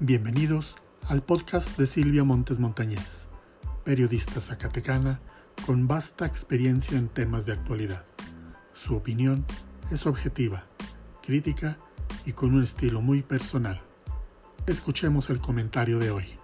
Bienvenidos al podcast de Silvia Montes Montañez, periodista zacatecana con vasta experiencia en temas de actualidad. Su opinión es objetiva, crítica y con un estilo muy personal. Escuchemos el comentario de hoy.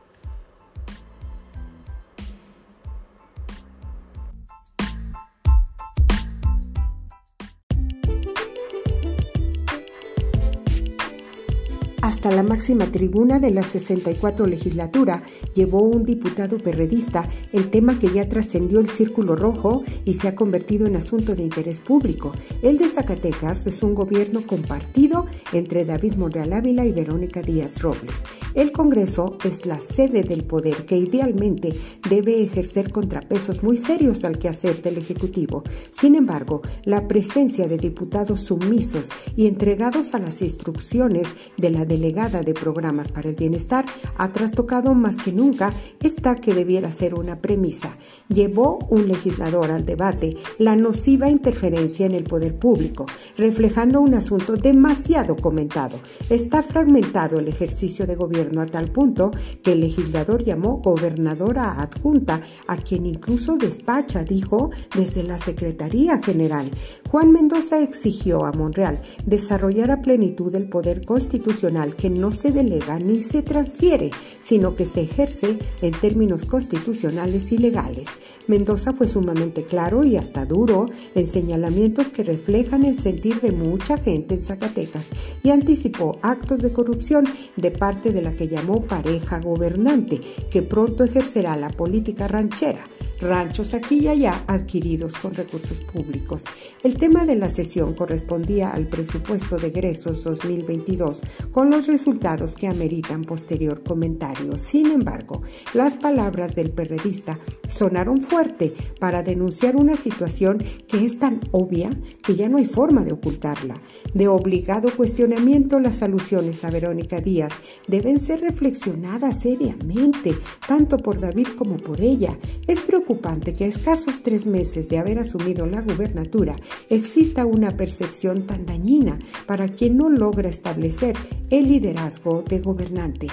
Hasta la máxima tribuna de la 64 legislatura llevó un diputado perredista el tema que ya trascendió el círculo rojo y se ha convertido en asunto de interés público. El de Zacatecas es un gobierno compartido entre David Monreal Ávila y Verónica Díaz Robles. El Congreso es la sede del poder que idealmente debe ejercer contrapesos muy serios al quehacer del Ejecutivo. Sin embargo, la presencia de diputados sumisos y entregados a las instrucciones de la delegada de programas para el bienestar ha trastocado más que nunca esta que debiera ser una premisa. Llevó un legislador al debate la nociva interferencia en el poder público, reflejando un asunto demasiado comentado. Está fragmentado el ejercicio de gobierno a tal punto que el legislador llamó gobernadora adjunta, a quien incluso despacha, dijo, desde la Secretaría General. Juan Mendoza exigió a Monreal desarrollar a plenitud el poder constitucional que no se delega ni se transfiere, sino que se ejerce en términos constitucionales y legales. Mendoza fue sumamente claro y hasta duro en señalamientos que reflejan el sentir de mucha gente en Zacatecas y anticipó actos de corrupción de parte de la que llamó pareja gobernante, que pronto ejercerá la política ranchera ranchos aquí y allá adquiridos con recursos públicos. El tema de la sesión correspondía al presupuesto de egresos 2022 con los resultados que ameritan posterior comentario. Sin embargo, las palabras del perredista sonaron fuerte para denunciar una situación que es tan obvia que ya no hay forma de ocultarla. De obligado cuestionamiento, las alusiones a Verónica Díaz deben ser reflexionadas seriamente, tanto por David como por ella. Es preocupante que a escasos tres meses de haber asumido la gubernatura exista una percepción tan dañina para quien no logra establecer el liderazgo de gobernante.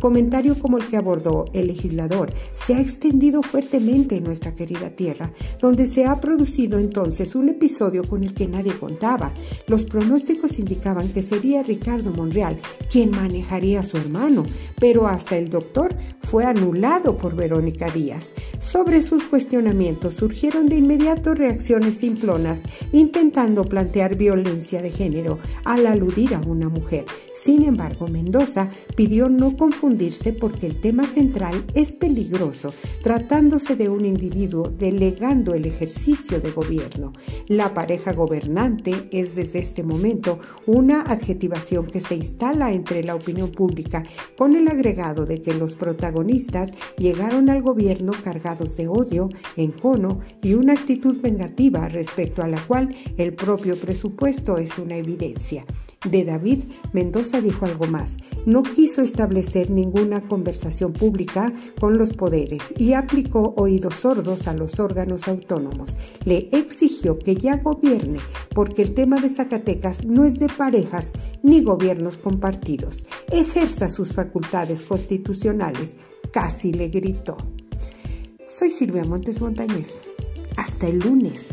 Comentario como el que abordó el legislador se ha extendido fuertemente en nuestra querida tierra, donde se ha producido entonces un episodio con el que nadie contaba. Los pronósticos indicaban que sería Ricardo Monreal quien manejaría a su hermano, pero hasta el doctor fue anulado por Verónica Díaz. Sobre sus cuestionamientos surgieron de inmediato reacciones simplonas, intentando plantear violencia de género al aludir a una mujer. Sin embargo, Mendoza pidió no confundir porque el tema central es peligroso, tratándose de un individuo delegando el ejercicio de gobierno. La pareja gobernante es desde este momento una adjetivación que se instala entre la opinión pública con el agregado de que los protagonistas llegaron al gobierno cargados de odio, encono y una actitud vengativa respecto a la cual el propio presupuesto es una evidencia. De David, Mendoza dijo algo más. No quiso establecer ninguna conversación pública con los poderes y aplicó oídos sordos a los órganos autónomos. Le exigió que ya gobierne porque el tema de Zacatecas no es de parejas ni gobiernos compartidos. Ejerza sus facultades constitucionales. Casi le gritó. Soy Silvia Montes Montañez. Hasta el lunes.